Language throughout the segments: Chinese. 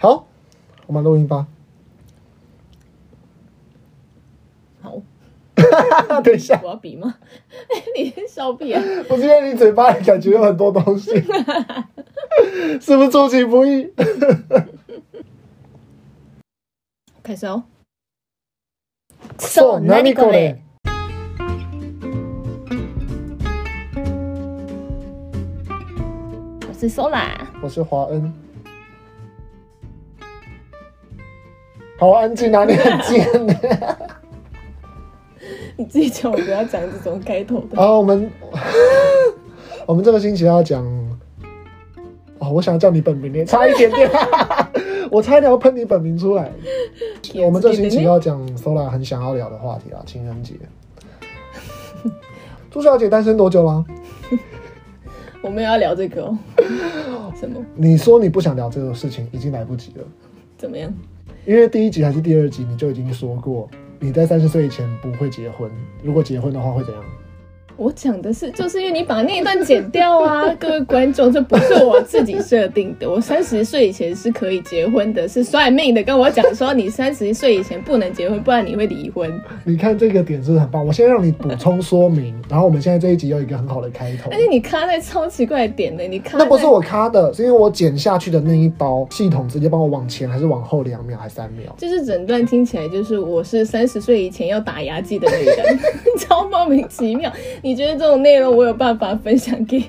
好，我们录音吧。好，等一下，我要比吗？你笑屁啊！我觉得你嘴巴里感觉有很多东西，是不是出其不意？开始哦。So, 何これ？我是 Sola，我是华恩。好安静啊！你很贱的。你自己叫我不要讲这种开头的。好，我们我们这个星期要讲哦，我想叫你本名，差一点点，我差一点要喷你本名出来。我们这星期要讲 Sola 很想要聊的话题啊，情人节。朱小姐单身多久了？我们要聊这个哦。什么？你说你不想聊这个事情，已经来不及了。怎么样？因为第一集还是第二集，你就已经说过，你在三十岁以前不会结婚。如果结婚的话，会怎样？我讲的是，就是因为你把那一段剪掉啊，各位观众，这不是我自己设定的。我三十岁以前是可以结婚的，是算命的跟我讲说，你三十岁以前不能结婚，不然你会离婚。你看这个点是不是很棒？我先让你补充说明，然后我们现在这一集有一个很好的开头。而且你卡在超奇怪的点呢，你卡那不是我卡的，是因为我剪下去的那一刀，系统直接帮我往前还是往后两秒还是三秒？就是整段听起来就是我是三十岁以前要打牙祭的那个人，超莫名其妙。你觉得这种内容我有办法分享给？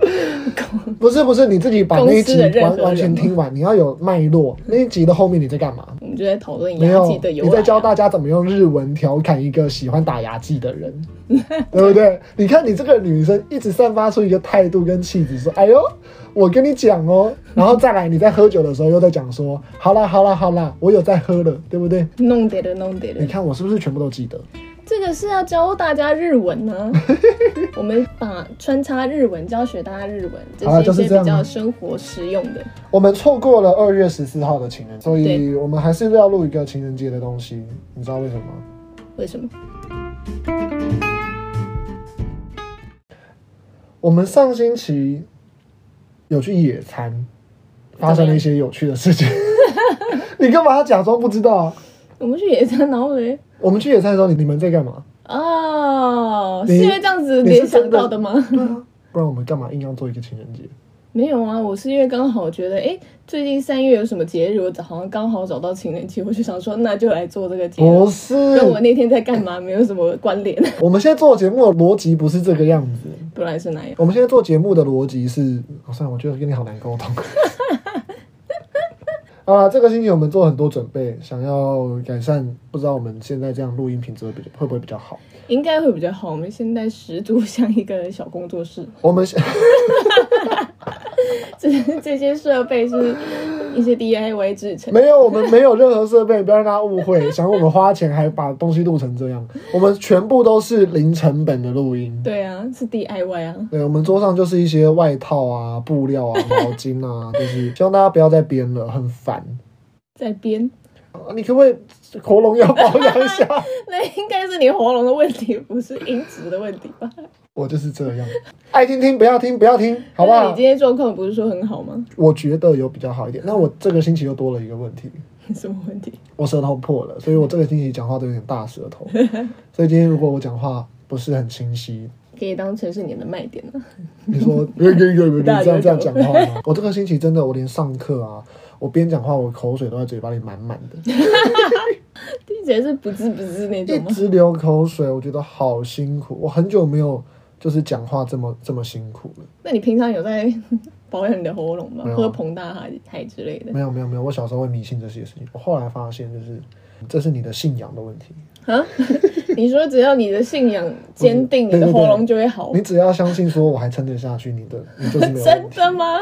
不是不是，你自己把那一集完完全听完，你要有脉络。那一集的后面你在干嘛？我们就在讨论牙祭的由来。你在教大家怎么用日文调侃一个喜欢打牙祭的人，对不对？你看你这个女生一直散发出一个态度跟气质，说：“哎呦，我跟你讲哦。”然后再来你在喝酒的时候又在讲说：“好啦好啦好啦，我有在喝了，对不对？”弄得了弄得了。你看我是不是全部都记得？这个是要教大家日文呢、啊，我们把穿插日文教学大家日文，这是一些比较生活实用的。我们错过了二月十四号的情人节，所以我们还是要录一个情人节的东西。你知道为什么？为什么？我们上星期有去野餐，发生了一些有趣的事情。你干嘛要假装不知道？我们去野餐，然后嘞？我们去野餐的时候，你你们在干嘛？哦，是因为这样子联想到的吗？对啊，不然我们干嘛硬要做一个情人节？没有啊，我是因为刚好觉得，哎、欸，最近三月有什么节日，我好像刚好找到情人节，我就想说，那就来做这个节目。不是，跟我那天在干嘛没有什么关联。我们现在做节目的逻辑不是这个样子，不然是哪样？我们现在做节目的逻辑是，好、哦、算了，我觉得跟你好难沟通。啊，这个星期我们做很多准备，想要改善，不知道我们现在这样录音品质会比会不会比较好？应该会比较好。我们现在十足像一个小工作室。我们 这这些设备是一些 DIY 制成。没有，我们没有任何设备，不要让大家误会，想我们花钱还把东西录成这样。我们全部都是零成本的录音。对啊，是 DIY 啊。对，我们桌上就是一些外套啊、布料啊、毛巾啊，就是希望大家不要再编了，很烦。在编。你可不可以喉咙要保养一下？那应该是你喉咙的问题，不是音质的问题吧？我就是这样，爱听听，不要听不要听，好不好？你今天状况不是说很好吗？我觉得有比较好一点。那我这个星期又多了一个问题。什么问题？我舌头破了，所以我这个星期讲话都有点大舌头。所以今天如果我讲话不是很清晰，可以当成是你的卖点了。你说，你这样这样讲话吗？我这个星期真的，我连上课啊。我边讲话，我口水都在嘴巴里满满的，听起来是不滋不滋那种，一直流口水，我觉得好辛苦。我很久没有就是讲话这么这么辛苦了。那你平常有在 保养你的喉咙吗？喝膨大海海之类的？没有没有没有，我小时候会迷信这些事情。我后来发现，就是这是你的信仰的问题啊。你说只要你的信仰坚定，你的喉咙就会好。你只要相信说我还撑得下去，你的你就是没有。真的吗？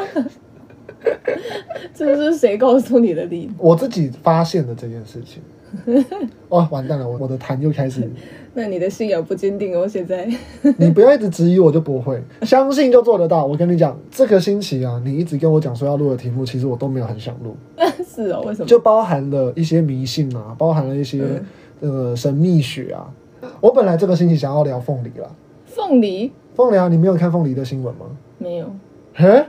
这是谁告诉你的例子？我自己发现的这件事情。哦，完蛋了！我我的痰又开始。那你的信仰不坚定哦，现在。你不要一直质疑我，就不会相信就做得到。我跟你讲，这个星期啊，你一直跟我讲说要录的题目，其实我都没有很想录。是哦，为什么？就包含了一些迷信啊，包含了一些呃神秘学啊。我本来这个星期想要聊凤梨了。凤梨？凤梨啊，你没有看凤梨的新闻吗？没有。嘿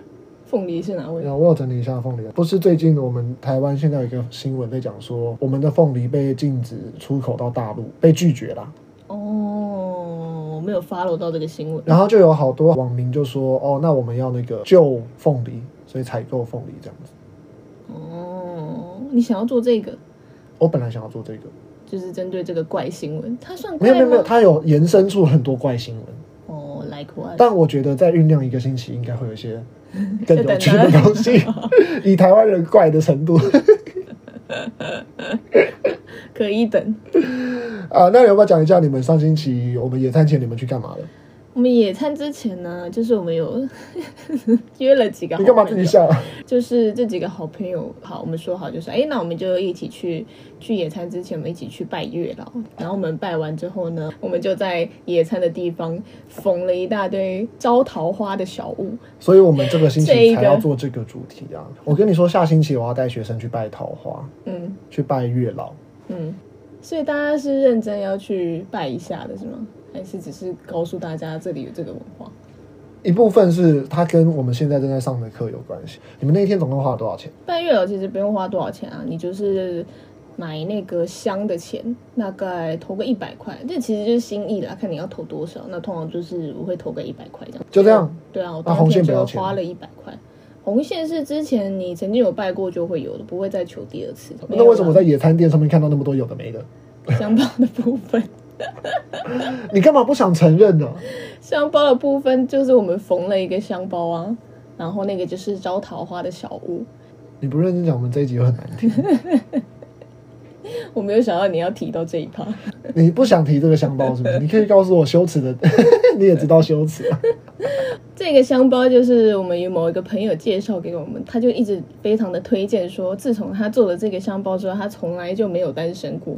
凤梨是哪位？我有整理一下凤梨，不是最近我们台湾现在有一个新闻在讲说，我们的凤梨被禁止出口到大陆，被拒绝了。哦，我没有 follow 到这个新闻。然后就有好多网民就说，哦，那我们要那个救凤梨，所以采购凤梨这样子。哦，你想要做这个？我本来想要做这个，就是针对这个怪新闻，它算怪？没有没有没有，它有延伸出很多怪新闻。哦，like what？但我觉得再酝酿一个星期，应该会有一些。更有趣的东西，以台湾人怪的程度，可以等。啊，那你要不要讲一下你们上星期我们野餐前你们去干嘛了？我们野餐之前呢，就是我们有 约了几个好朋友，你干嘛自己笑？就是这几个好朋友，好，我们说好就是，哎，那我们就一起去去野餐之前，我们一起去拜月老。然后我们拜完之后呢，我们就在野餐的地方缝了一大堆招桃花的小物。所以我们这个星期才要做这个主题啊！我跟你说，下星期我要带学生去拜桃花，嗯，去拜月老，嗯，所以大家是认真要去拜一下的，是吗？还是只是告诉大家这里有这个文化，一部分是它跟我们现在正在上的课有关系。你们那一天总共花了多少钱？拜月老其实不用花多少钱啊，你就是买那个香的钱，大概投个一百块，这其实就是心意啦，看你要投多少。那通常就是我会投个一百块这样。就这样？对啊，我当天就花了一百块。红线是之前你曾经有拜过就会有的，不会再求第二次。那为什么我在野餐店上面看到那么多有的没的？香包的部分。你干嘛不想承认呢？香包的部分就是我们缝了一个香包啊，然后那个就是招桃花的小屋。你不认真讲，我们这一集又很难听。我没有想到你要提到这一趴。你不想提这个香包是不是？你可以告诉我羞耻的，你也知道羞耻啊。这个香包就是我们有某一个朋友介绍给我们，他就一直非常的推荐说，自从他做了这个香包之后，他从来就没有单身过。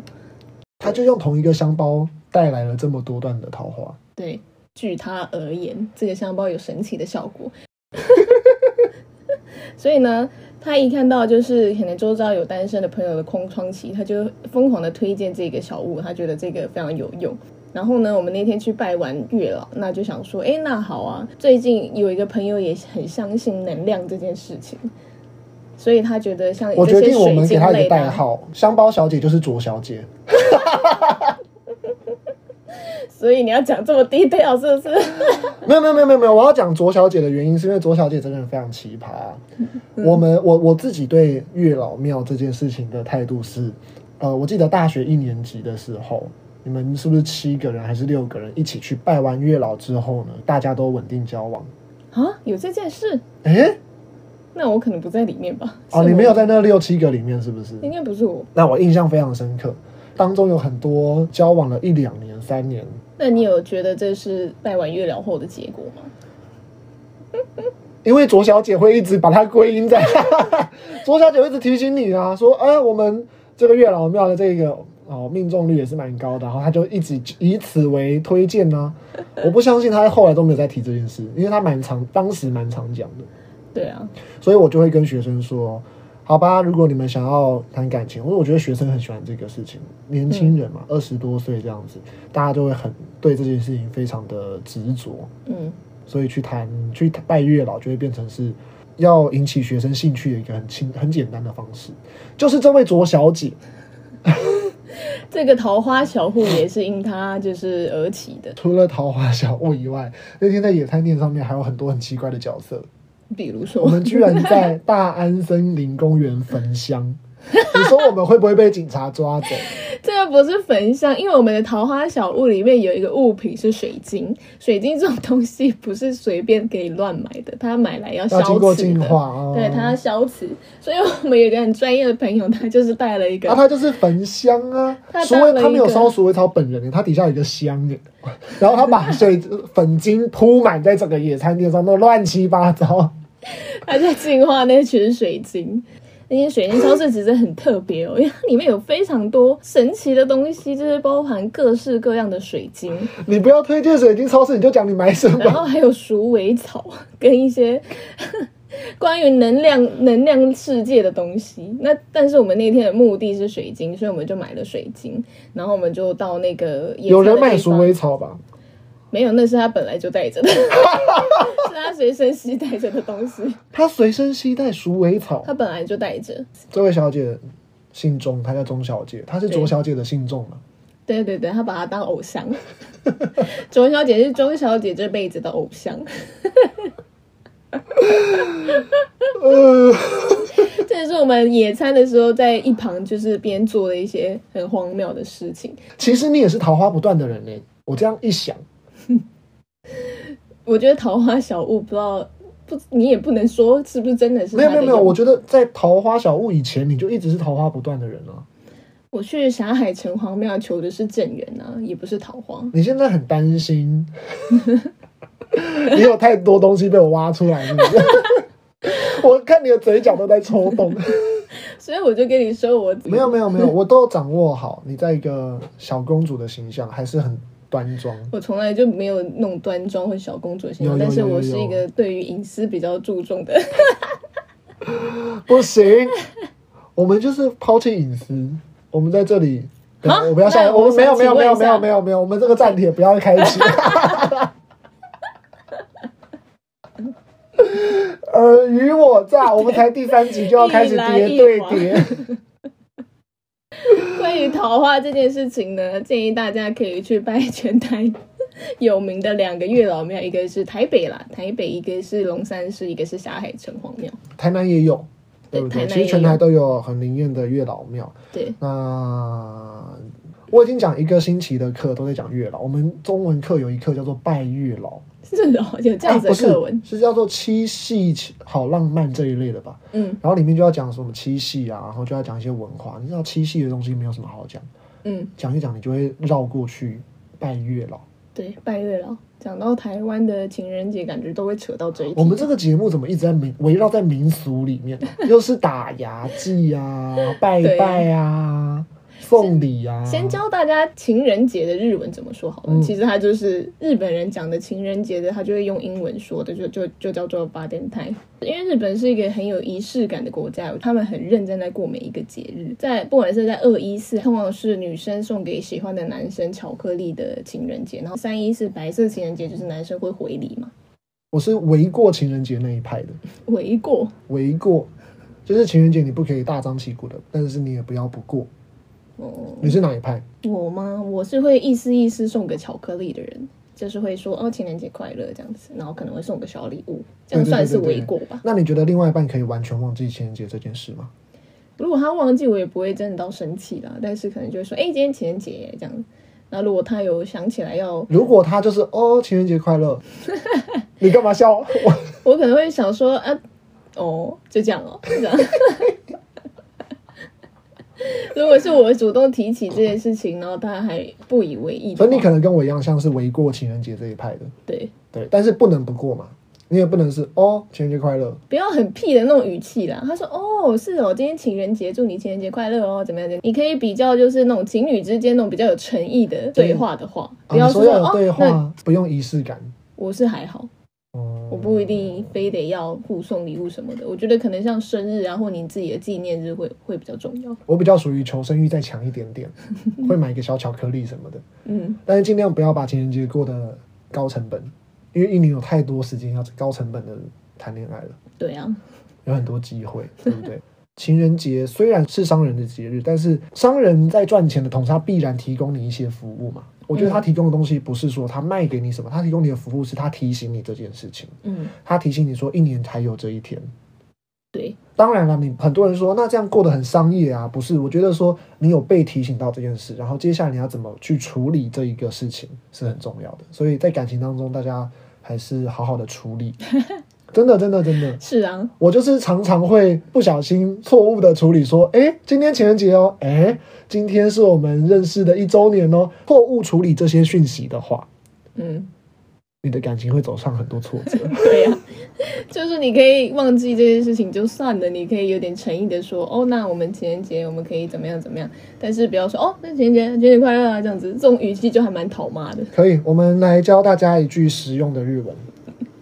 他就用同一个香包带来了这么多段的桃花。对，据他而言，这个香包有神奇的效果。所以呢，他一看到就是可能周遭有单身的朋友的空窗期，他就疯狂的推荐这个小物，他觉得这个非常有用。然后呢，我们那天去拜完月老，那就想说，哎，那好啊，最近有一个朋友也很相信能量这件事情。所以他觉得像，我决定我们给他一个代号，香包小姐就是卓小姐。所以你要讲这么 detail 是不是？没有没有没有没有没有，我要讲卓小姐的原因是因为卓小姐真的非常奇葩。嗯、我们我我自己对月老庙这件事情的态度是，呃，我记得大学一年级的时候，你们是不是七个人还是六个人一起去拜完月老之后呢？大家都稳定交往啊？有这件事？哎、欸。那我可能不在里面吧？哦，你没有在那六七个里面，是不是？应该不是我。那我印象非常深刻，当中有很多交往了一两年、三年。那你有觉得这是拜完月老后的结果吗？因为左小姐会一直把它归因在，左小姐会一直提醒你啊，说，哎，我们这个月老庙的这个哦命中率也是蛮高的，然后她就一直以此为推荐呢。我不相信她后来都没有再提这件事，因为她蛮常，当时蛮常讲的。对啊，所以我就会跟学生说，好吧，如果你们想要谈感情，因为我觉得学生很喜欢这个事情，年轻人嘛，二十多岁这样子，大家就会很对这件事情非常的执着，嗯，所以去谈去拜月老就会变成是要引起学生兴趣的一个很轻很简单的方式，就是这位卓小姐，这个桃花小物也是因她就是而起的。除了桃花小物以外，那天在野餐店上面还有很多很奇怪的角色。比如说，我们居然在大安森林公园焚香，你说我们会不会被警察抓走？这个不是焚香，因为我们的桃花小屋里面有一个物品是水晶，水晶这种东西不是随便可以乱买的，它买来要消磁的，要经过净化哦、对，他要消磁。所以我们有一个很专业的朋友，他就是带了一个，啊，他就是焚香啊，所以他没有烧鼠尾草本人，他底下有一个香，然后他把水 粉晶铺满在整个野餐垫上，都乱七八糟。他在净化那群水晶，那些水晶超市其实很特别哦，因为它里面有非常多神奇的东西，就是包含各式各样的水晶。你不要推荐水晶超市，你就讲你买什么。然后还有鼠尾草跟一些 关于能量、能量世界的东西。那但是我们那天的目的是水晶，所以我们就买了水晶。然后我们就到那个有人卖鼠尾草吧？没有，那是他本来就带着的，是他随身携带着的东西。他随身携带鼠尾草，他本来就带着。这位小姐姓钟，她叫钟小姐，她是卓小姐的信众嘛？对对对，她把她当偶像。卓小姐是钟小姐这辈子的偶像。呃，这也是我们野餐的时候在一旁就是边做的一些很荒谬的事情。其实你也是桃花不断的人呢。我这样一想，我觉得桃花小物不知道不，你也不能说是不是真的是。没有没有没有，我觉得在桃花小物以前，你就一直是桃花不断的人啊。我去霞海城隍庙求的是正缘啊，也不是桃花。你现在很担心，你有太多东西被我挖出来，是不是？我看你的嘴角都在抽动，所以我就跟你说我，我没有没有没有，我都掌握好。你在一个小公主的形象还是很。端庄，我从来就没有那种端庄或小公主的形象，但是我是一个对于隐私比较注重的。不行，我们就是抛弃隐私，我们在这里，啊、我不要下，我们没有没有没有没有没有没有，我们这个暂帖不要开启。尔虞我诈，我们才第三集就要开始叠对谍。关于桃花这件事情呢，建议大家可以去拜全台 有名的两个月老庙，一个是台北啦，台北一个是龙山寺，一个是霞海城隍庙。台南也有，对不对？其实全台都有很灵验的月老庙。对，那我已经讲一个星期的课都在讲月老，我们中文课有一课叫做拜月老。是的，有这样子的课文，是叫做七夕好浪漫这一类的吧？嗯，然后里面就要讲什么七夕啊，然后就要讲一些文化。你知道七夕的东西没有什么好讲，嗯，讲一讲你就会绕过去拜月老。对，拜月老，讲到台湾的情人节，感觉都会扯到这一。我们这个节目怎么一直在民围绕在民俗里面？又是打牙祭啊，拜拜啊。送礼啊！先教大家情人节的日文怎么说好了。嗯、其实它就是日本人讲的情人节的，他就会用英文说的，就就就叫做バレンタイン。因为日本是一个很有仪式感的国家，他们很认真在过每一个节日。在不管是在二一四，通常是女生送给喜欢的男生巧克力的情人节，然后三一四白色情人节就是男生会回礼嘛。我是违过情人节那一派的。违过？违过，就是情人节你不可以大张旗鼓的，但是你也不要不过。 哦，你是哪一派？我吗？我是会意思意思送个巧克力的人，就是会说哦，情人节快乐这样子，然后可能会送个小礼物，这样算是为过吧。那你觉得另外一半可以完全忘记情人节这件事吗？如果他忘记，我也不会真的到生气啦，但是可能就会说，哎、欸，今天情人节这样。那如果他有想起来要，如果他就是哦，情人节快乐，你干嘛笑？我 我可能会想说啊，哦，就这样哦，这样。如果是我主动提起这件事情，然后他还不以为意，所以你可能跟我一样，像是为过情人节这一派的。对对，但是不能不过嘛，你也不能是哦，情人节快乐，不要很屁的那种语气啦。他说哦，是哦，今天情人节，祝你情人节快乐哦，怎么样？怎？你可以比较就是那种情侣之间那种比较有诚意的对话的话，不要说，说有对话，哦、不用仪式感。我是还好。我不一定非得要互送礼物什么的，我觉得可能像生日啊，或你自己的纪念日会会比较重要。我比较属于求生欲再强一点点，会买一个小巧克力什么的。嗯，但是尽量不要把情人节过得高成本，因为一年有太多时间要高成本的谈恋爱了。对啊，有很多机会，对不对？情人节虽然是商人的节日，但是商人在赚钱的同时，他必然提供你一些服务嘛。我觉得他提供的东西不是说他卖给你什么，他提供你的服务是他提醒你这件事情。嗯，他提醒你说一年才有这一天。对，当然了，你很多人说那这样过得很商业啊，不是？我觉得说你有被提醒到这件事，然后接下来你要怎么去处理这一个事情是很重要的。所以在感情当中，大家还是好好的处理。真的，真的，真的是啊！我就是常常会不小心错误的处理，说，哎，今天情人节哦，哎，今天是我们认识的一周年哦，错误处理这些讯息的话，嗯，你的感情会走上很多挫折。对呀、啊，就是你可以忘记这件事情就算了，你可以有点诚意的说，哦，那我们情人节我们可以怎么样怎么样，但是不要说，哦，那情人节情人节快乐啊，这样子，这种语气就还蛮讨骂的。可以，我们来教大家一句实用的日文。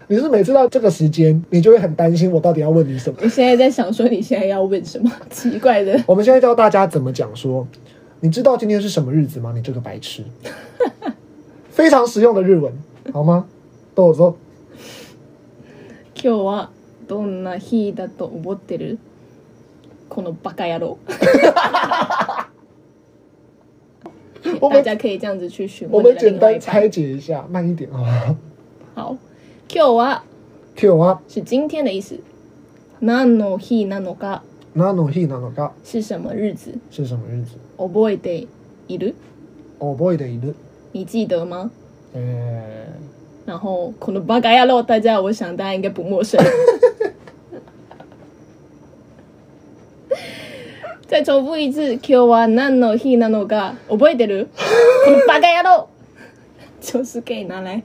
你是每次到这个时间，你就会很担心我到底要问你什么？我现在在想说，你现在要问什么奇怪的？我们现在教大家怎么讲说，你知道今天是什么日子吗？你这个白痴，非常实用的日文。 好吗？都我说。今日はどんな日だと思ってる？このバカ野郎。大家可以这样子去询问。我们简单拆解一下，慢一点啊。好， 今日は今日は是今天的意思。何の日なのか？何の日なのか？是什么日子？是什么日子？覚えている？覚えている？你记得吗？呃、欸，然后このバカ野郎，大家我想大家应该不陌生。再重复一次，今日は何の日なのか覚えてる？このバカ野郎，就是可以拿来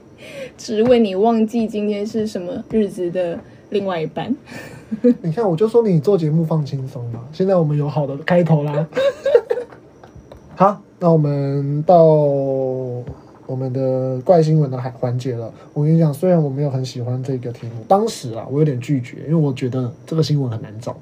质问你忘记今天是什么日子的另外一半。你看，我就说你做节目放轻松嘛。现在我们有好的开头啦。好，那我们到我们的怪新闻的环环节了。我跟你讲，虽然我没有很喜欢这个题目，当时啊，我有点拒绝，因为我觉得这个新闻很难找。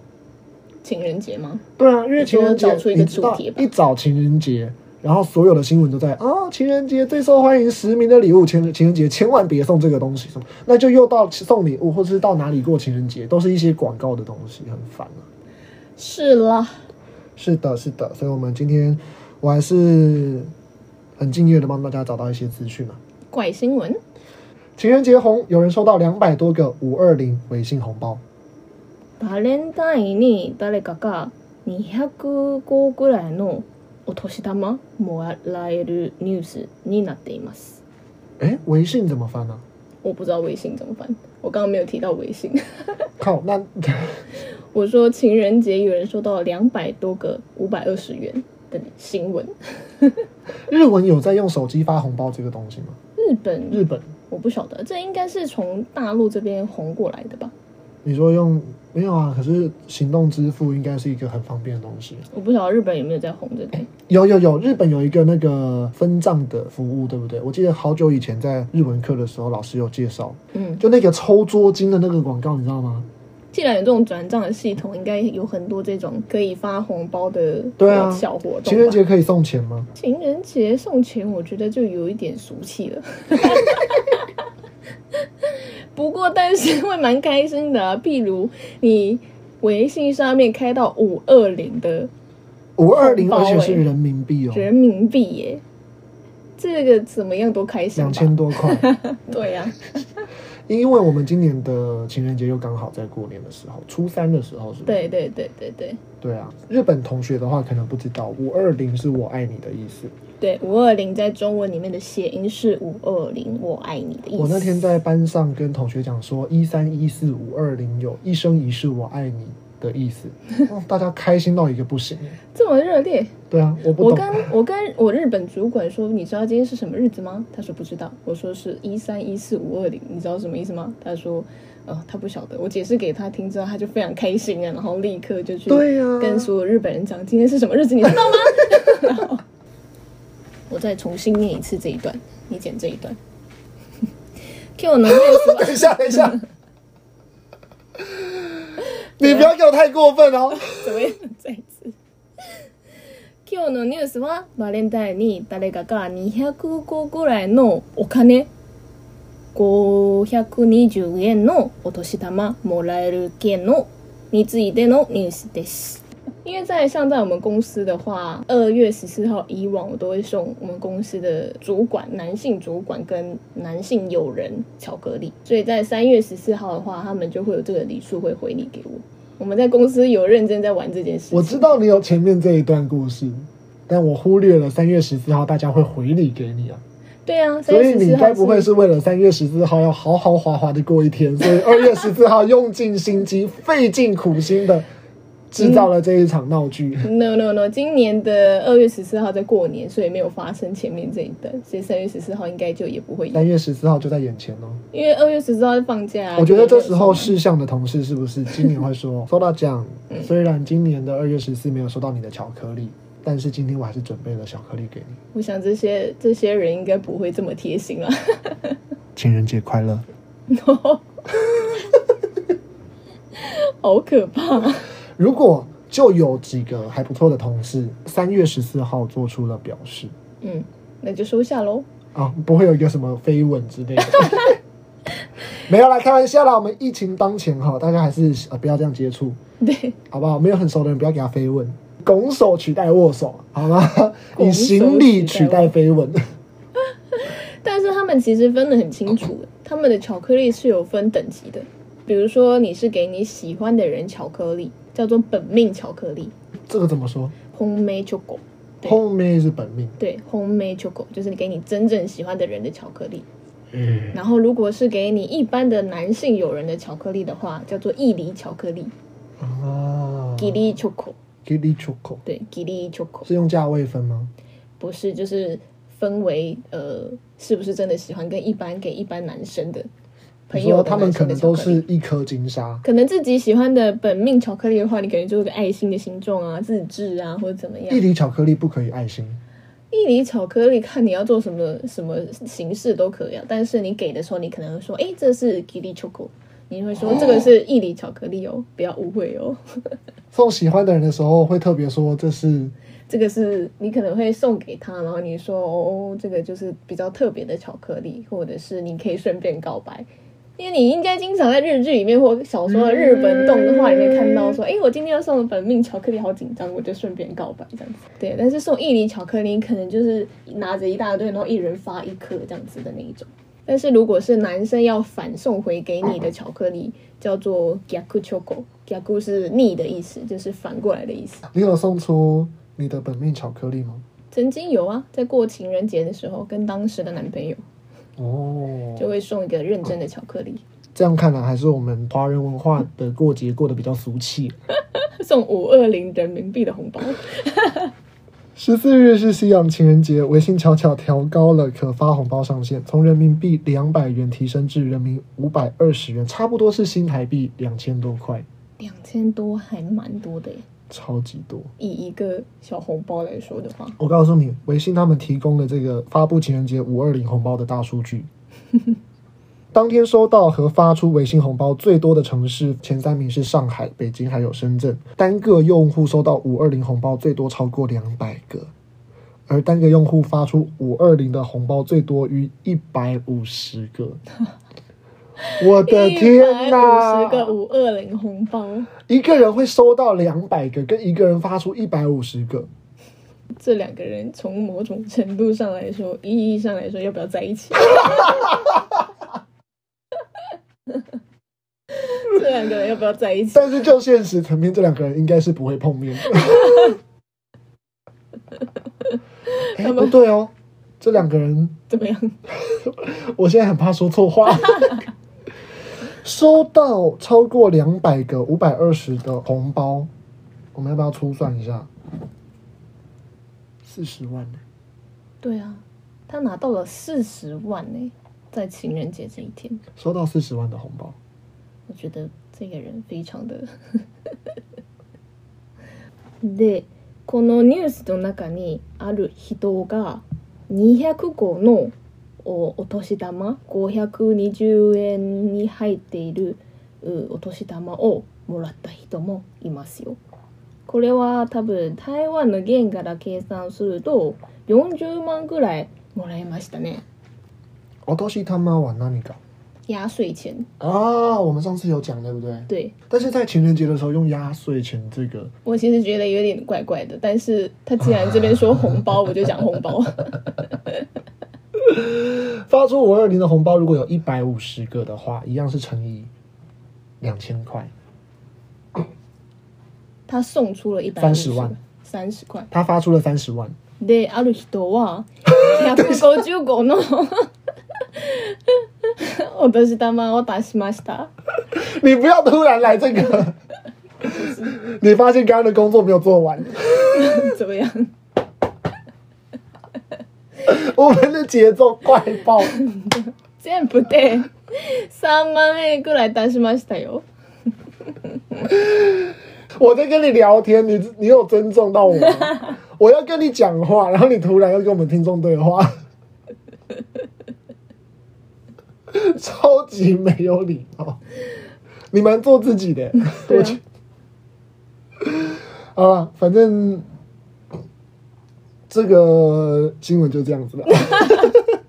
情人节吗？对啊，因为情人节找出一个主题吧。一找情人节，然后所有的新闻都在哦，情人节最受欢迎十名的礼物，情情人节千万别送这个东西，什么那就又到送礼物，或者是到哪里过情人节，都是一些广告的东西，很烦啊。是啦，是的，是的，所以我们今天我还是很敬业的帮大家找到一些资讯嘛。怪新闻，情人节红，有人收到两百多个五二零微信红包。バレンタインに谁かが200个ぐらいの お年玉もらえるニュースになっています。哎，微信怎么翻呢、啊？我不知道微信怎么翻，我刚刚没有提到微信。靠，那我说情人节有人收到两百多个五百二十元的新闻。日文有在用手机发红包这个东西吗？日本，日本，我不晓得，这应该是从大陆这边红过来的吧？你说用 没有啊？可是行动支付应该是一个很方便的东西。我不晓得日本有没有在红这个。有有有，日本有一个那个分账的服务，对不对？我记得好久以前在日文课的时候，老师有介绍。嗯，就那个抽桌金的那个广告，你知道吗？既然有这种转账的系统，应该有很多这种可以发红包的对啊小活动。情人节可以送钱吗？情人节送钱，我觉得就有一点俗气了。不过，但是会蛮开心的啊。譬如你微信上面开到五二零的五二零，而且是人民币哦，人民币耶，这个怎么样都开心。两千多块，对呀、啊。因为我们今年的情人节又刚好在过年的时候，初三的时候是？对对对对对。对啊，日本同学的话可能不知道，五二零是我爱你的意思。对，五二零在中文里面的谐音是五二零，我爱你的意思。我那天在班上跟同学讲说，一三一四五二零有一生一世我爱你的意思，哦、大家开心到一个不行，这么热烈。对啊，我不。我跟我跟我日本主管说，你知道今天是什么日子吗？他说不知道。我说是一三一四五二零，你知道什么意思吗？他说，呃，他不晓得。我解释给他听之后，他就非常开心啊，然后立刻就去对啊，跟所有日本人讲今天是什么日子，你知道吗？然后我再重新念一次这一段，你剪这一段。Q 能等一下，等一下。你不要给我太过分哦！怎么样？再一次。今日のニュースはバレンタインに谁かが200个ぐらいのお金520円のお年玉もらえる件のについてのニュースです。因为在像在我们公司的话，二月十四号以往我都会送我们公司的主管男性主管跟男性友人巧克力，所以在三月十四号的话，他们就会有这个礼数会回礼给我。我们在公司有认真在玩这件事。我知道你有前面这一段故事，但我忽略了三月十四号大家会回礼给你啊。对啊，所以你该不会是为了三月十四号要好好滑滑的过一天，所以二月十四号用尽心机、费尽苦心的。制造了这一场闹剧。No No No，今年的二月十四号在过年，所以没有发生前面这一段，所以三月十四号应该就也不会。三月十四号就在眼前哦，因为二月十四号是放假。我觉得这时候事项的同事是不是今年会说 收到奖？虽然今年的二月十四没有收到你的巧克力，但是今天我还是准备了巧克力给你。我想这些这些人应该不会这么贴心了。情人节快乐。好可怕。如果就有几个还不错的同事，三月十四号做出了表示，嗯，那就收下喽。啊，不会有一个什么飞吻之类的。没有啦，开玩笑啦。我们疫情当前哈，大家还是呃不要这样接触，对，好不好？没有很熟的人不要给他飞吻，拱手取代握手，好吗？以行礼取代飞吻。但是他们其实分得很清楚，他们的巧克力是有分等级的。比如说，你是给你喜欢的人巧克力，叫做本命巧克力。这个怎么说？Homemade choco。Homemade 是本命。对，Homemade choco 就是你给你真正喜欢的人的巧克力。嗯。然后，如果是给你一般的男性友人的巧克力的话，叫做意梨巧克力。哦。义理 choco。义理 choco。对，义理 choco。是用价位分吗？不是，就是分为呃，是不是真的喜欢跟一般给一般男生的。朋友，他们可能都是一颗金沙。可能自己喜欢的本命巧克力的话，你可能就是个爱心的形状啊，自制啊，或者怎么样。义理巧克力不可以爱心。义理巧克力看你要做什么什么形式都可以啊，但是你给的时候，你可能会说，哎、欸，这是义理巧克力，你会说这个是义理巧克力哦，不要误会哦。送喜欢的人的时候，会特别说这是 这个是你可能会送给他，然后你说哦，这个就是比较特别的巧克力，或者是你可以顺便告白。因为你应该经常在日剧里面或小说的日本动画里面看到说，哎、欸，我今天要送的本命巧克力好紧张，我就顺便告白这样子。对，但是送义理巧克力可能就是拿着一大堆，然后一人发一颗这样子的那一种。但是如果是男生要反送回给你的巧克力，叫做逆チョコ，逆是逆的意思，就是反过来的意思。你有送出你的本命巧克力吗？曾经有啊，在过情人节的时候，跟当时的男朋友。 哦，就会送一个认真的巧克力。这样看来，还是我们华人文化的过节过得比较俗气。送五二零人民币的红包。十四日是西洋情人节，微信悄悄调高了可发红包上限，从人民币两百元提升至人民五百二十元，差不多是新台币两千多块。两千多还蛮多的耶。超级多，以一个小红包来说的话，我告诉你，微信他们提供的这个发布情人节五二零红包的大数据。当天收到和发出微信红包最多的城市前三名是上海、北京还有深圳，单个用户收到五二零红包最多超过两百个，而单个用户发出五二零的红包最多于一百五十个。我的天呐！五十个五二零红包，一个人会收到两百个，跟一个人发出一百五十个，这两个人从某种程度上来说，意义上来说，要不要在一起？这两个人要不要在一起？但是就现实层面，这两个人应该是不会碰面的。哎、欸，不对哦，这两个人怎么样？我现在很怕说错话。收到超过两百个五百二十的红包，我们要不要粗算一下？四十万呢？对啊，他拿到了四十万呢，在情人节这一天收到四十万的红包。我觉得这个人非常的。で、このニュースの中にある人が200个の おお年玉520円に入っているお年玉をもらった人もいますよ。これは多分台湾の元から计算すると40万ぐらいもらいましたね。お年玉は何か？压岁钱啊，我们上次有讲，对不对？对。但是在情人节的时候用压岁钱，这个我其实觉得有点怪怪的。但是他既然这边说红包，我就讲红包。发出五二零的红包，如果有一百五十个的话，一样是乘以两千块。他送出了一百三十万，三十块。他发出了三十万。で、ある人は155のお年玉を出しました。你不要突然来这个，你发现刚刚的工作没有做完，怎么样？ 我们的节奏怪爆，全部で三万円ぐらい出しましたよ。我在跟你聊天，你你有尊重到我吗？我要跟你讲话，然后你突然要跟我们听众对话，超级没有礼貌。你蛮做自己的，我去。啊，反正。 这个新闻就这样子了。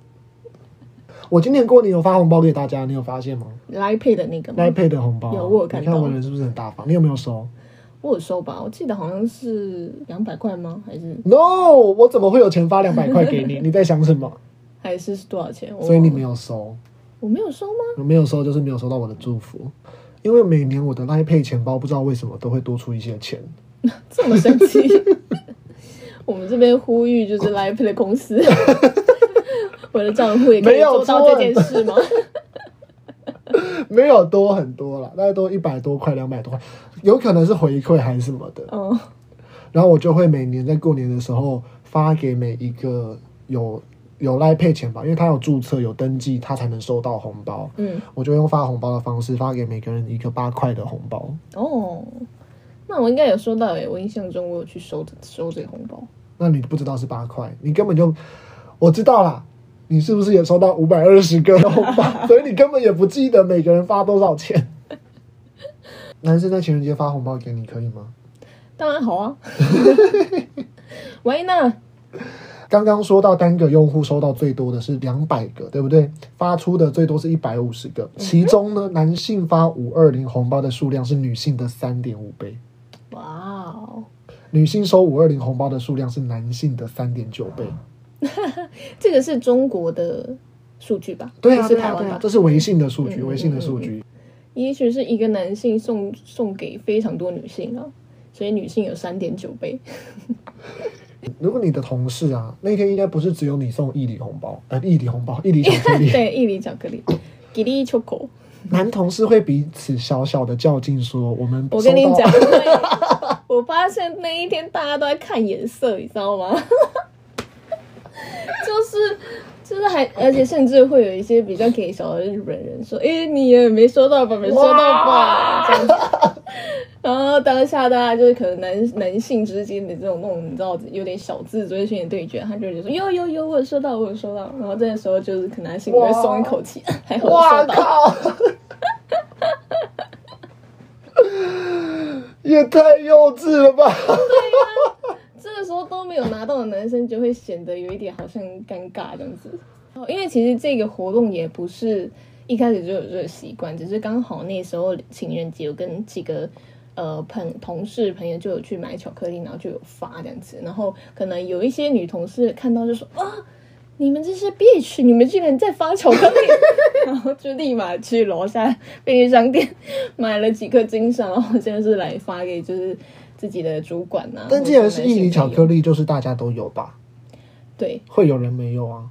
我今年过年有发红包给大家，你有发现吗？来配的那个吗？来配的红包有我有看到。你看我人是不是很大方？你有没有收？我有收吧，我记得好像是两百块吗？还是？No，我怎么会有钱发两百块给你？你在想什么？还是是多少钱？所以你没有收？我没有收吗？我没有收，就是没有收到我的祝福。因为每年我的 Line Pay 钱包不知道为什么都会多出一些钱，这么神奇。我们这边呼吁就是 Live 的公司，我的账户也可以做到这件事吗？没有多很多啦，大概都一百多块、两百多块，有可能是回馈还是什么的。嗯，然后我就会每年在过年的时候发给每一个有有 Line Pay 钱吧，因为他有注册、有登记，他才能收到红包。嗯，我就用发红包的方式发给每个人一个八块的红包。哦，那我应该有收到诶，我印象中我有去收收这个红包。那你不知道是八块，你根本就我知道啦。你是不是也收到五百二十个红包？所以你根本也不记得每个人发多少钱。男生在情人节发红包给你可以吗？当然好啊。喂，那 刚刚说到单个用户收到最多的是两百个，对不对？发出的最多是一百五十个，其中呢，男性发五二零红包的数量是女性的三点五倍。哇哦！女性收五二零红包的数量是男性的三点九倍。这个是中国的数据吧？对啊，是台湾的，这是微信的数据，微信的数据。也许是一个男性送送给非常多女性啊，所以女性有三点九倍。如果你的同事啊，那天应该不是只有你送一礼红包，呃，一礼红包，一礼巧克力，对，一礼巧克力，吉利巧克力。男同事会彼此小小的较劲，说：“我们我跟你讲，我发现那一天大家都在看颜色，你知道吗？” 就是就是还，而且甚至会有一些比较给小的日本人说：“哎，你也没收到吧？没收到吧？”这样子。然后当下大家就是可能男男性之间的这种那种你知道有点小自尊心的对决，他就觉得说：“有有有，我有收到，我有收到。”然后这个时候就是可能心里会松一口气，还好收到。靠 也太幼稚了吧！都没有拿到的男生就会显得有一点好像尴尬这样子，因为其实这个活动也不是一开始就有这个习惯，只是刚好那时候情人节有跟几个呃朋同事朋友就有去买巧克力，然后就有发这样子，然后可能有一些女同事看到就说啊，你们这是 bitch，你们居然在发巧克力，然后 就立马去楼下便利商店买了几颗金莎，然后现在是来发给就是。自己的主管呐、啊，但既然是一礼巧克力，就是大家都有吧？对，会有人没有啊？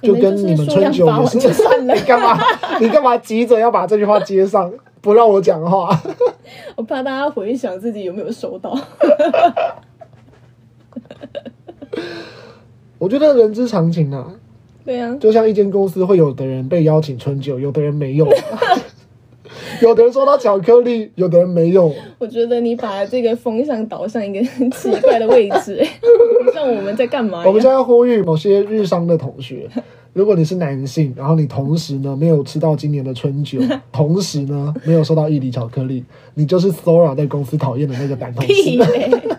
就跟你们春酒也是，就算了，你干嘛？你干嘛急着要把这句话接上，不让我讲话？我怕大家回想自己有没有收到。我觉得人之常情啊。对呀、啊，就像一间公司会有的人被邀请春酒，有的人没有。有的人收到巧克力，有的人没有。我觉得你把这个风向导向一个很 奇怪的位置，像我们在干嘛？我们现在呼吁某些日商的同学，如果你是男性，然后你同时呢没有吃到今年的春酒，同时呢没有收到一粒巧克力，你就是 Sora 在公司讨厌的那个男同事。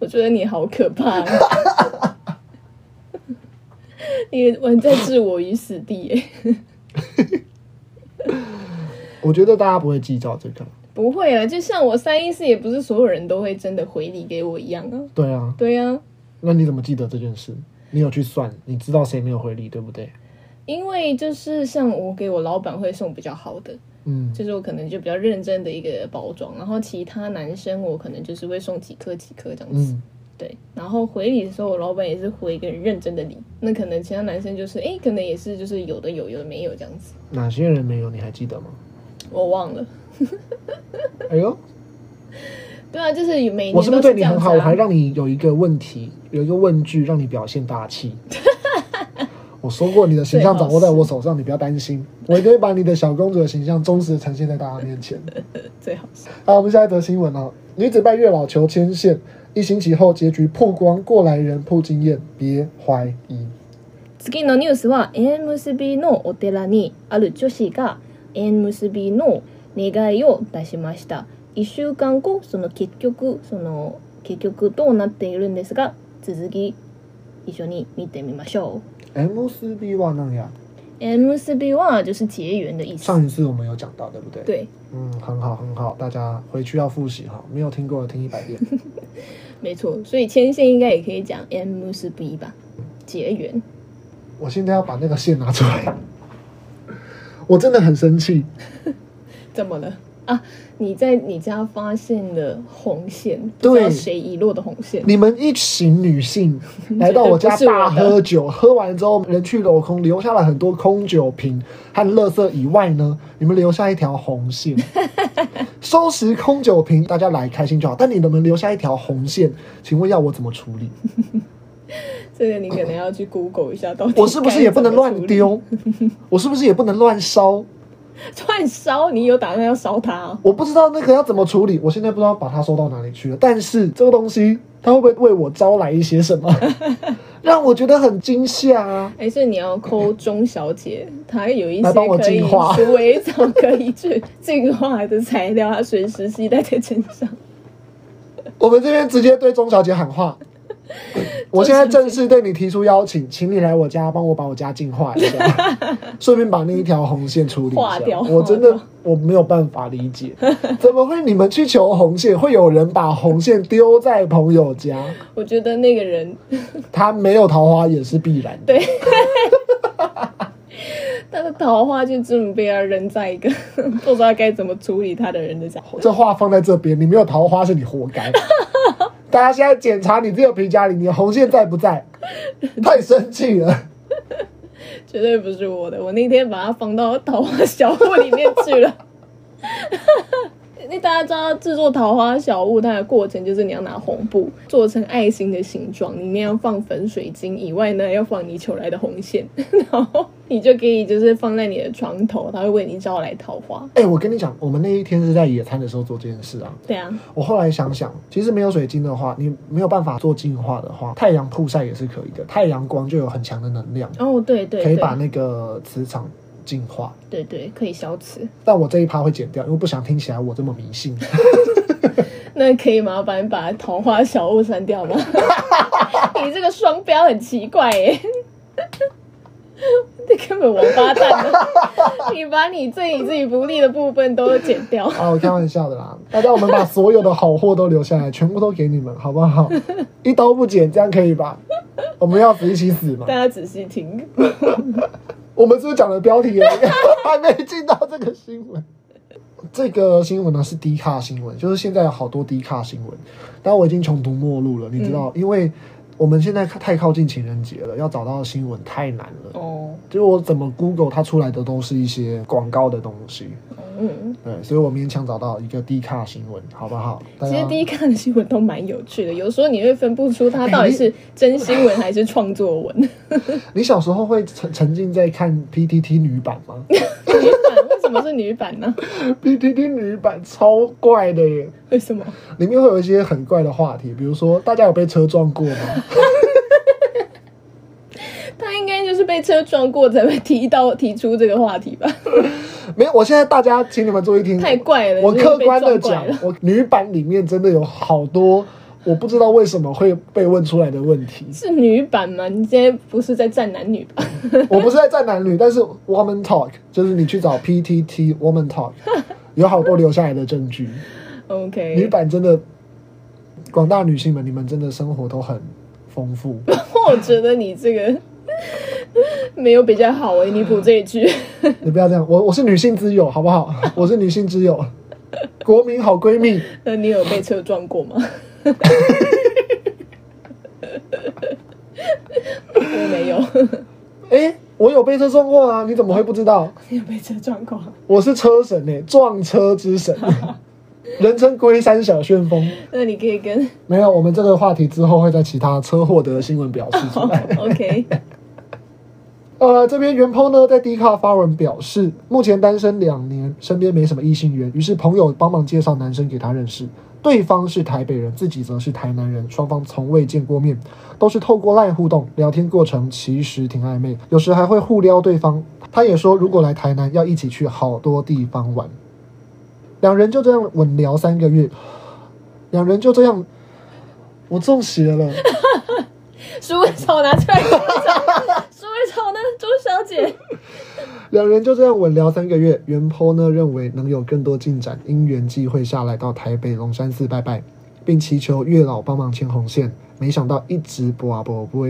我觉得你好可怕，你完在置我于死地。我觉得大家不会计较这个，不会啊，就像我三一四，也不是所有人都会真的回礼给我一样啊。对啊，对啊。那你怎么记得这件事？你有去算，你知道谁没有回礼，对不对？因为就是像我给我老板会送比较好的，嗯，就是我可能就比较认真的一个包装，然后其他男生我可能就是会送几颗几颗这样子，嗯、对。然后回礼的时候，我老板也是回一个很认真的礼，那可能其他男生就是哎、欸，可能也是就是有的有，有的没有这样子。哪些人没有？你还记得吗？我忘了。哎呦，对啊，就是每年、啊、我是不是对你很好？我还让你有一个问题，有一个问句，让你表现大气。我说过，你的形象掌握在我手上，你不要担心，我一定会把你的小公主的形象忠实的呈现在大家面前。最好是。好，我们下一则新闻啊，女子拜月老求牵线，一星期后结局曝光，过来人铺经验，别怀疑。次のニュースは縁结びのお寺にある女子が縁结びの愿いを出しました。一周间后、その结局、その结局どうなっているんですが、続き一绪に见てみましょう。MSB は那样。MSB は就是结缘的意思。上一次我们有讲到，对不对？对，嗯，很好，很好，大家回去要复习哈，没有听过的听一百遍。没错，所以牵线应该也可以讲 M 四 B 吧，结缘。我现在要把那个线拿出来，我真的很生气。怎么了啊？你在你家发现了红线，对不知道谁遗落的红线？你们一群女性来到我家大喝酒，喝完之后人去楼空，留下了很多空酒瓶和垃圾以外呢，你们留下一条红线。收拾空酒瓶，大家来开心就好。但你能不能留下一条红线，请问要我怎么处理？这个你可能要去 Google 一下，到底我是不是也不能乱丢？我是不是也不能乱烧？串烧，你有打算要烧它、哦？我不知道那个要怎么处理，我现在不知道把它收到哪里去了。但是这个东西，它会不会为我招来一些什么，让我觉得很惊吓啊？还是你要抠钟小姐，她有一些可以净化鼠尾草可以去净化的材料，她随时携带在身上。我们这边直接对钟小姐喊话。我现在正式对你提出邀请，请你来我家帮我把我家净化一下，顺便把那一条红线处理一下。掉我真的我没有办法理解，怎么会你们去求红线，会有人把红线丢在朋友家？我觉得那个人他没有桃花也是必然的。对，他的桃花就这么被他扔在一个不知道该怎么处理他的人的家。这话放在这边，你没有桃花是你活该。大家现在检查你这个皮夹里，你的红线在不在？太生气了，绝对不是我的，我那天把它放到桃花小屋里面去了。那大家知道制作桃花小物，它的过程就是你要拿红布做成爱心的形状，里面要放粉水晶，以外呢要放你求来的红线，然后你就可以就是放在你的床头，它会为你招来桃花。哎、欸，我跟你讲，我们那一天是在野餐的时候做这件事啊。对啊，我后来想想，其实没有水晶的话，你没有办法做净化的话，太阳曝晒也是可以的。太阳光就有很强的能量。哦，对对，对，可以把那个磁场净化。对对，可以消磁。但我这一趴会剪掉，因为不想听起来我这么迷信。那可以麻烦把桃花小物删掉吗？你这个双标很奇怪耶！你根本王八蛋！你把你对你自己不利的部分都剪掉。啊，我开玩笑的啦！大家，我们把所有的好货都留下来，全部都给你们，好不好？一刀不剪，这样可以吧？我们要死一起死吗？大家仔细听。我们是不是讲了标题了？还没进到这个新闻。这个新闻呢是低卡新闻，就是现在有好多低卡新闻，但我已经穷途末路了，你知道，嗯、因为我们现在太靠近情人节了，要找到新闻太难了。哦，就我怎么 Google 它出来的都是一些广告的东西。嗯，对，所以我勉强找到一个低卡新闻，好不好？其实低卡的新闻都蛮有趣的，有时候你会分不出它到底是真新闻还是创作文。你小时候会沉沉浸在看 PTT 女版吗？女版为什么是女版呢？PTT 女版超怪的耶！为什么？里面会有一些很怪的话题，比如说大家有被车撞过吗？他应该就是被车撞过才会提到提出这个话题吧？没有，我现在大家请你们注意听，太怪了。我客观的讲，我女版里面真的有好多我不知道为什么会被问出来的问题。是女版吗？你今天不是在站男女吧？我不是在站男女，但是 Woman Talk 就是你去找 PTT Woman Talk，有好多留下来的证据。OK，女版真的，广大女性们，你们真的生活都很丰富。我觉得你这个。没有比较好哎，你补这一句。你不要这样，我我是女性之友，好不好？我是女性之友，国民好闺蜜。那你有被车撞过吗？我没有。哎、欸，我有被车撞过啊！你怎么会不知道？你有被车撞过？我是车神哎，撞车之神，人称龟山小旋风。那你可以跟没有，我们这个话题之后会在其他车祸的新闻表示出来。Oh, OK。呃，这边原 po 呢在 D 卡发文表示，目前单身两年，身边没什么异性缘，于是朋友帮忙介绍男生给他认识，对方是台北人，自己则是台南人，双方从未见过面，都是透过 LINE 互动，聊天过程其实挺暧昧，有时还会互撩对方。他也说，如果来台南要一起去好多地方玩，两人就这样稳聊三个月，两人就这样，我中邪 了。鼠尾草拿出来，鼠尾草呢？周小姐。两人就这样稳聊三个月。原 po 呢认为能有更多进展，因缘际会下来到台北龙山寺拜拜，并祈求月老帮忙牵红线。没想到一直不啊不不，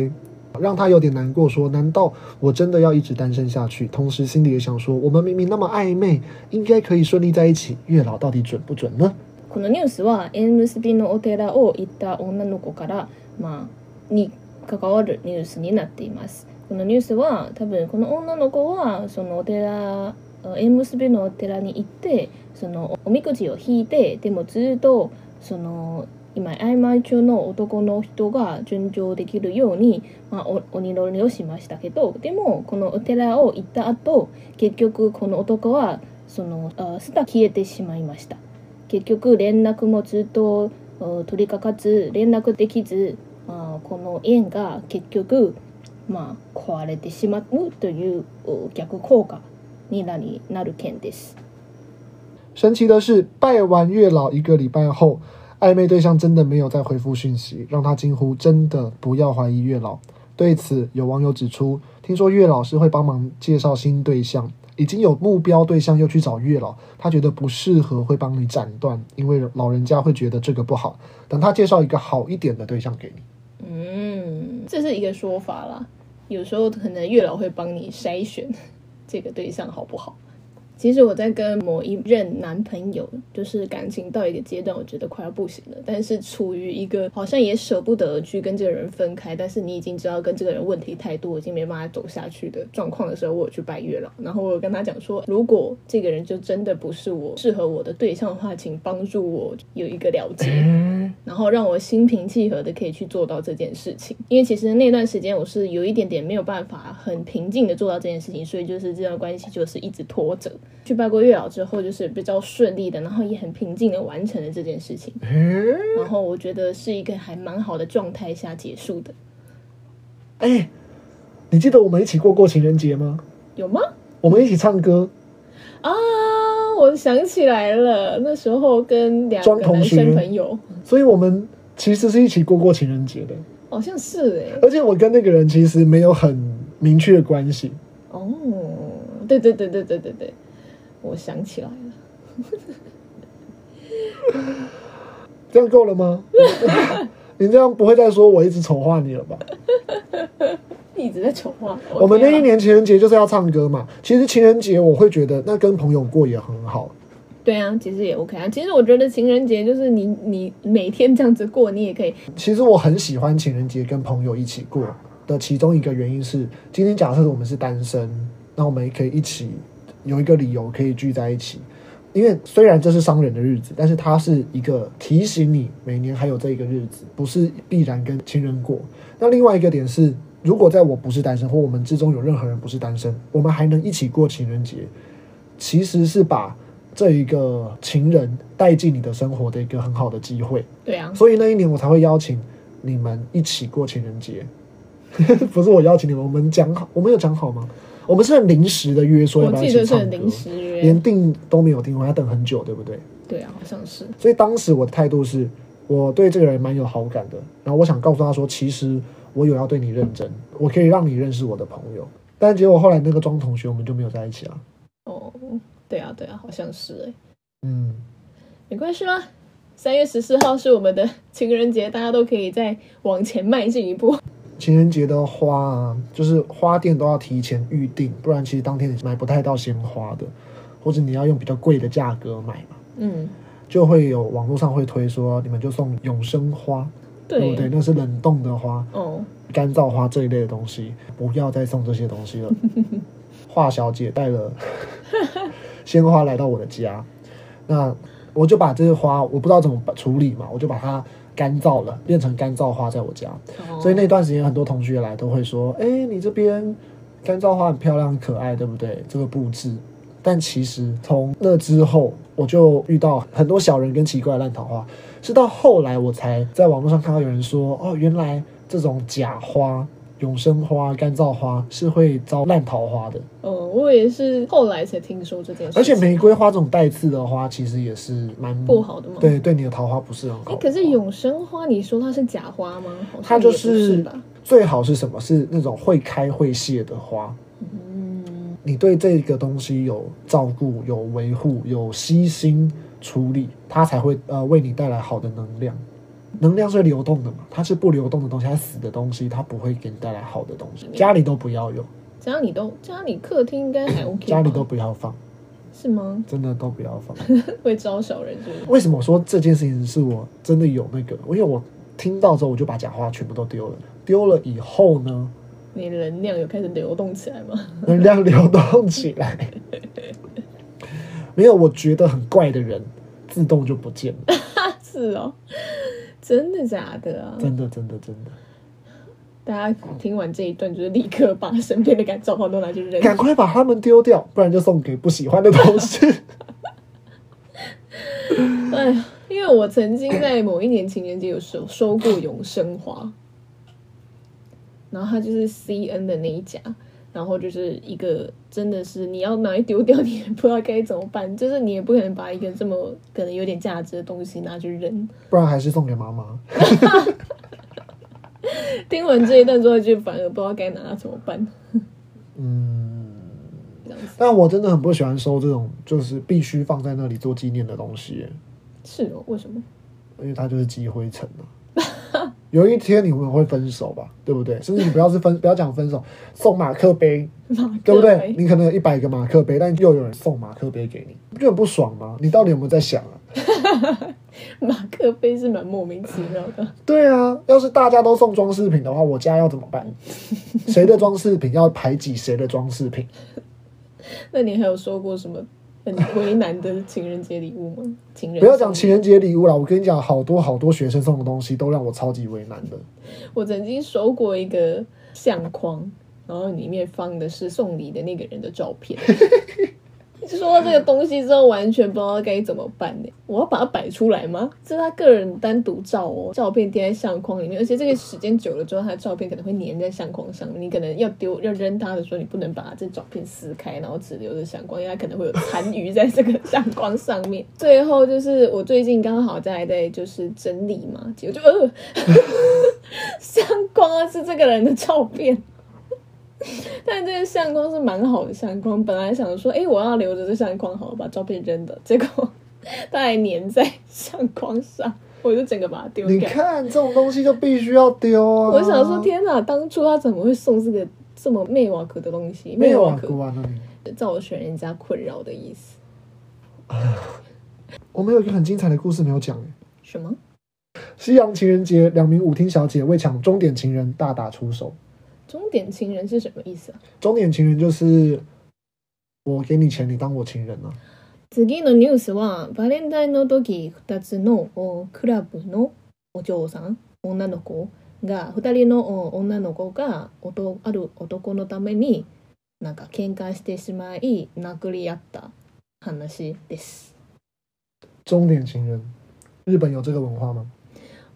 让他有点难过。说：难道我真的要一直单身下去？同时心里也想说，我们明明那么暧昧，应该可以顺利在一起。月老到底准不准呢？このニュースは縁结びのお寺を行った女の子からまあに関わるニュースになっています。 このニュースは多分この女の子はそのお寺縁结びのお寺に行ってそのおみくじを引いてでもずっとその今暧昧中の男の人が顺调できるように、まあ、お祈りをしましたけどでもこのお寺を行った后结局この男はそのあすた消えてしまいました。结局连络もずっと取りかかず连络できず、あ、この縁が结局、まあ、壊れてしまうという逆効果になりなる件です。神奇的是，拜完月老一个礼拜后，暧昧对象真的没有再回复讯息，让他惊呼：“真的不要怀疑月老。”对此，有网友指出：“听说月老是会帮忙介绍新对象。”已经有目标对象又去找月老，他觉得不适合，会帮你斩断，因为老人家会觉得这个不好。等他介绍一个好一点的对象给你， 嗯，这是一个说法啦。有时候可能月老会帮你筛选这个对象好不好。其实我在跟某一任男朋友，就是感情到一个阶段，我觉得快要不行了，但是处于一个好像也舍不得去跟这个人分开，但是你已经知道跟这个人问题太多，已经没办法走下去的状况的时候，我有去拜月老，然后我有跟他讲说，如果这个人就真的不是我适合我的对象的话，请帮助我有一个了解，然后让我心平气和的可以去做到这件事情，因为其实那段时间我是有一点点没有办法很平静的做到这件事情，所以就是这段关系就是一直拖着。去拜过月老之后，就是比较顺利的，然后也很平静的完成了这件事情。然后我觉得是一个还蛮好的状态下结束的。哎、欸，你记得我们一起过过情人节吗？有吗？我们一起唱歌啊！我想起来了，那时候跟两个男生朋友，所以我们其实是一起过过情人节的。好像是哎、欸，而且我跟那个人其实没有很明确的关系。哦，对对对对对对对。我想起来了，这样够了吗？你这样不会再说我一直丑化你了吧？一直在丑化我。我们那一年情人节就是要唱歌嘛。其实情人节我会觉得那跟朋友过也很好。对啊，其实也 OK 啊。其实我觉得情人节就是你你每天这样子过，你也可以。其实我很喜欢情人节跟朋友一起过的其中一个原因是，今天假设我们是单身，那我们也可以一起。有一个理由可以聚在一起，因为虽然这是商人的日子，但是它是一个提醒你每年还有这一个日子，不是必然跟情人过。那另外一个点是，如果在我不是单身，或我们之中有任何人不是单身，我们还能一起过情人节，其实是把这一个情人带进你的生活的一个很好的机会。对啊，所以那一年我才会邀请你们一起过情人节，不是我邀请你们，我们讲好，我们有讲好吗？我们是很临时的约，说要不要一起唱歌，连订都没有订，我还要等很久，对不对？对啊，好像是。所以当时我的态度是，我对这个人蛮有好感的，然后我想告诉他说，其实我有要对你认真，我可以让你认识我的朋友。但结果后来那个庄同学，我们就没有在一起了。哦，对啊，对啊，好像是哎。嗯，没关系啦，三月十四号是我们的情人节，大家都可以再往前迈进一步。情人节的花啊，就是花店都要提前预定，不然其实当天你买不太到鲜花的，或者你要用比较贵的价格买嘛。嗯，就会有网络上会推说，你们就送永生花，对，对不对？那是冷冻的花，哦，干燥花这一类的东西，不要再送这些东西了。华小姐带了 鲜花来到我的家，那我就把这些花，我不知道怎么处理嘛，我就把它。干燥了，变成干燥花在我家，所以那段时间很多同学来都会说：“哎，你这边干燥花很漂亮、很可爱，对不对？”这个布置，但其实从那之后，我就遇到很多小人跟奇怪的烂桃花，是到后来我才在网络上看到有人说：“哦，原来这种假花永生花、干燥花是会招烂桃花的。嗯，我也是后来才听说这件事。而且玫瑰花这种带刺的花，其实也是蛮不好的嘛。对，对你的桃花不是很好。欸。可是永生花，你说它是假花吗？它就是最好是什么？是那种会开会谢的花。嗯，你对这个东西有照顾、有维护、有悉心处理，它才会呃为你带来好的能量。能量是流动的嘛？它是不流动的东西，它死的东西，它不会给你带来好的东西。家里都不要有，家里都家里客厅应该还 OK，家里都不要放，是吗？真的都不要放，会招小人是不是？为什么说这件事情是我真的有那个？因为我听到之后，我就把假花全部都丢了。丢了以后呢？你能量有开始流动起来吗？能量流动起来，没有，我觉得很怪的人，自动就不见了。是哦。真的假的啊？真的真的真的！大家听完这一段，就是立刻把身边的干燥花都拿去扔，赶快把它们丢掉，不然就送给不喜欢的同事。哎呀，因为我曾经在某一年情人节有收收过永生花，然后它就是 C N 的那一家。然后就是一个，真的是你要拿来丢掉，你也不知道该怎么办。就是你也不可能把一个这么可能有点价值的东西拿去扔，不然还是送给妈妈。听完这一段之后，就反而不知道该拿它怎么办。嗯，但我真的很不喜欢收这种，就是必须放在那里做纪念的东西。是哦，为什么？因为它就是积灰尘了。有一天你们会分手吧，对不对？甚至你不要是分，不要讲分手，送马克杯，对不对？你可能有一百个马克杯，但又有人送马克杯给你，不就很不爽吗？你到底有没有在想啊？马克杯是蛮莫名其妙的。对啊，要是大家都送装饰品的话，我家要怎么办？谁的装饰品要排挤谁的装饰品？那你还有说过什么？很为难的情人节礼物吗？情人不要讲情人节礼物了，我跟你讲，好多好多学生送的东西都让我超级为难的。我曾经收过一个相框，然后里面放的是送礼的那个人的照片。说到这个东西之后，完全不知道该怎么办呢？我要把它摆出来吗？这是他个人单独照哦，照片贴在相框里面，而且这个时间久了之后，他的照片可能会粘在相框上。你可能要丢要扔它的时候，你不能把这照片撕开，然后只留着相框，因为它可能会有残余在这个相框上面。最后就是我最近刚好在在就是整理嘛，结果就呃，相框是这个人的照片。但这个相框是蛮好的相框，本来想说，哎、欸，我要留着这相框，好了，把照片扔的，结果 它还粘在相框上，我就整个把它丢掉。你看这种东西就必须要丢啊！我想说，天哪，当初他怎么会送这个这么魅瓦克的东西？魅瓦克啊，造成人家困扰的意思。我们有一个很精彩的故事没有讲，什么？西洋情人节，两名舞厅小姐为抢终点情人大打出手。终点情人是什么意思啊？终点情人就是我给你钱，你当我情人啊。次のニュースはバレンタインの时二つのクラブのお嬢さん女の子が二人の女の子がある男のためになんか喧哗してしまい殴り合った话です。终点情人，日本有这个文化吗？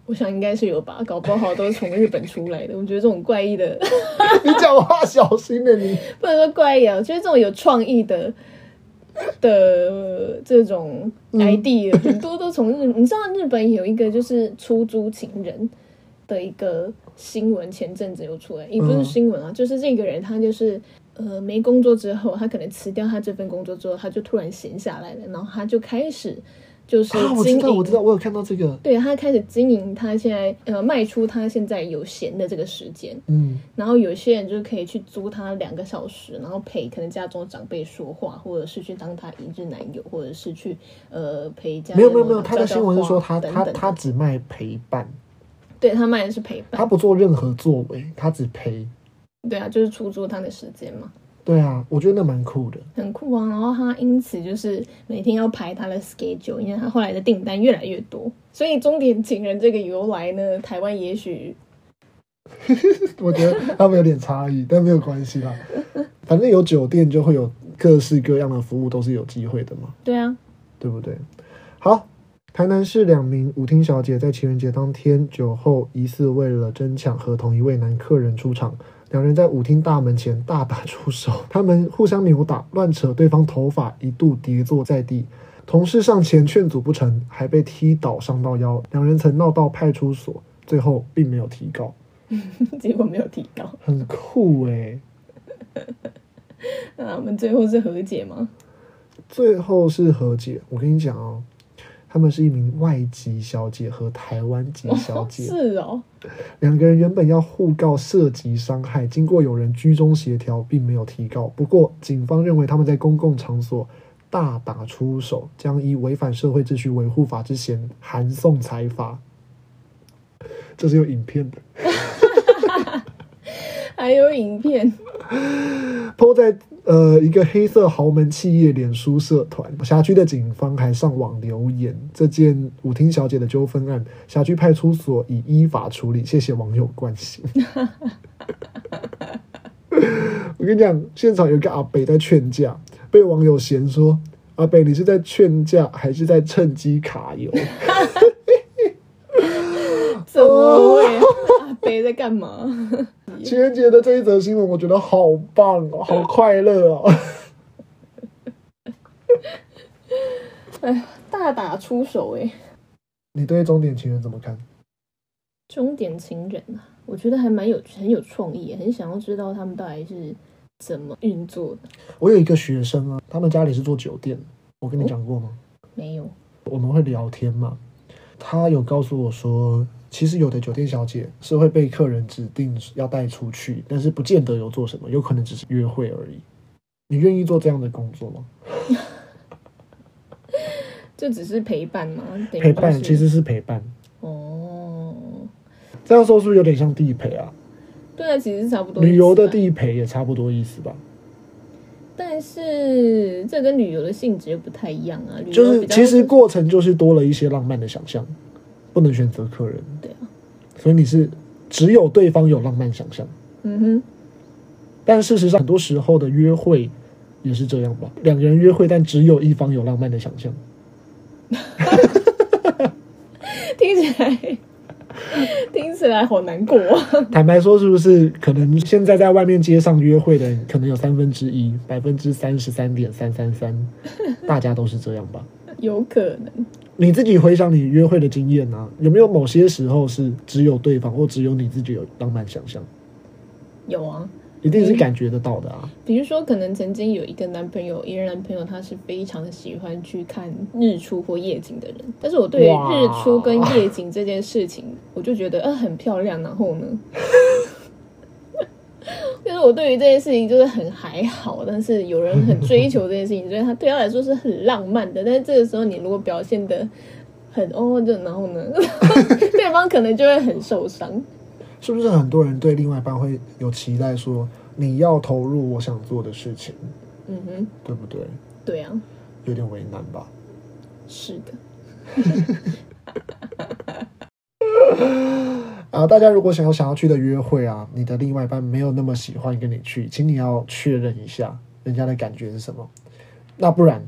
我想应该是有吧，搞不好都是从日本出来的。我觉得这种怪异的，你讲话小心点，你不能说怪异啊。我觉得这种有创意的的这种 idea，嗯、很多都从日。你知道日本有一个就是出租情人的一个新闻，前阵子又出来，也不是新闻啊，嗯、就是这个人他就是呃没工作之后，他可能辞掉他这份工作之后，他就突然闲下来了，然后他就开始。就是啊，我知道，我知道，我有看到这个。对，他开始经营，他现在呃卖出他现在有闲的这个时间，嗯，然后有些人就是可以去租他两个小时，然后陪可能家中长辈说话，或者是去当他一日男友，或者是去呃陪家。没有没有没有，他的新闻是说他他他只卖陪伴，对，他卖的是陪伴，他不做任何作为，他只陪。对啊，就是出租他的时间嘛。对啊，我觉得那蛮酷的，很酷啊。然后他因此就是每天要排他的 schedule，因为他后来的订单越来越多。所以终点情人这个由来呢，台湾也许，我觉得他们有点差异，但没有关系啦。反正有酒店就会有各式各样的服务，都是有机会的嘛。对啊，对不对？好，台南市两名舞厅小姐在情人节当天酒后，疑似为了争抢和同一位男客人出场。两人在舞厅大门前大打出手，他们互相扭打、乱扯对方头发，一度跌坐在地。同事上前劝阻不成，还被踢倒伤到腰。两人曾闹到派出所，最后并没有提告。结果没有提高，很酷哎、欸。那我们最后是和解吗？最后是和解。我跟你讲哦。他们是一名外籍小姐和台湾籍小姐，哦是哦。两个人原本要互告涉及伤害，经过有人居中协调，并没有提告。不过，警方认为他们在公共场所大打出手，将以违反社会秩序维护法之嫌函送裁罚。这是有影片的，还有影片。po 在呃一个黑色豪门企业脸书社团，辖区的警方还上网留言，这件舞厅小姐的纠纷案，辖区派出所已依法处理，谢谢网友关心。我跟你讲，现场有一个阿北在劝架，被网友嫌说：“阿北，你是在劝架还是在趁机卡油？” 怎么会？阿北在干嘛？情人节的这一则新闻，我觉得好棒哦，好快乐哦！哎呀，大打出手哎！你对终点情人怎么看？终点情人啊，我觉得还蛮有很有创意，很想要知道他们到底是怎么运作的。我有一个学生啊，他们家里是做酒店，我跟你讲过吗？哦，没有。我们会聊天嘛？他有告诉我说。其实有的酒店小姐是会被客人指定要带出去，但是不见得有做什么，有可能只是约会而已。你愿意做这样的工作吗？这只是陪伴吗？陪伴其实是陪伴。哦，这样说是不是有点像地陪啊？对啊，其实差不多。旅游的地陪也差不多意思吧？但是这跟旅游的性质又不太一样啊。就是其实过程就是多了一些浪漫的想象。不能选择客人，所以你是只有对方有浪漫想象，嗯哼。但事实上，很多时候的约会也是这样吧？两个人约会，但只有一方有浪漫的想象，听起来听起来好难过。坦白说，是不是？可能现在在外面街上约会的，可能有三分之一，百分之三十三点三三三，大家都是这样吧？有可能。你自己回想你约会的经验啊，有没有某些时候是只有对方或只有你自己有浪漫想象？有啊，一定是感觉得到的啊。比如说，可能曾经有一个男朋友，一个男朋友他是非常喜欢去看日出或夜景的人，但是我对于日出跟夜景这件事情，我就觉得呃很漂亮，然后呢？就是我对于这件事情就是很还好，但是有人很追求这件事情，所以他对他来说是很浪漫的。但是这个时候你如果表现的很哦，就然后呢，对方可能就会很受伤。是不是很多人对另外一半会有期待，说你要投入我想做的事情？嗯哼，对不对？对啊，有点为难吧？是的。啊，大家如果想要想要去的约会啊，你的另外一半没有那么喜欢跟你去，请你要确认一下人家的感觉是什么。那不然，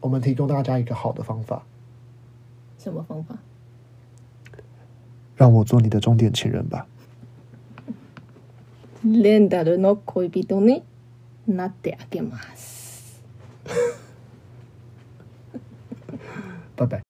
我们提供大家一个好的方法。什么方法？让我做你的终点情人吧。拜拜。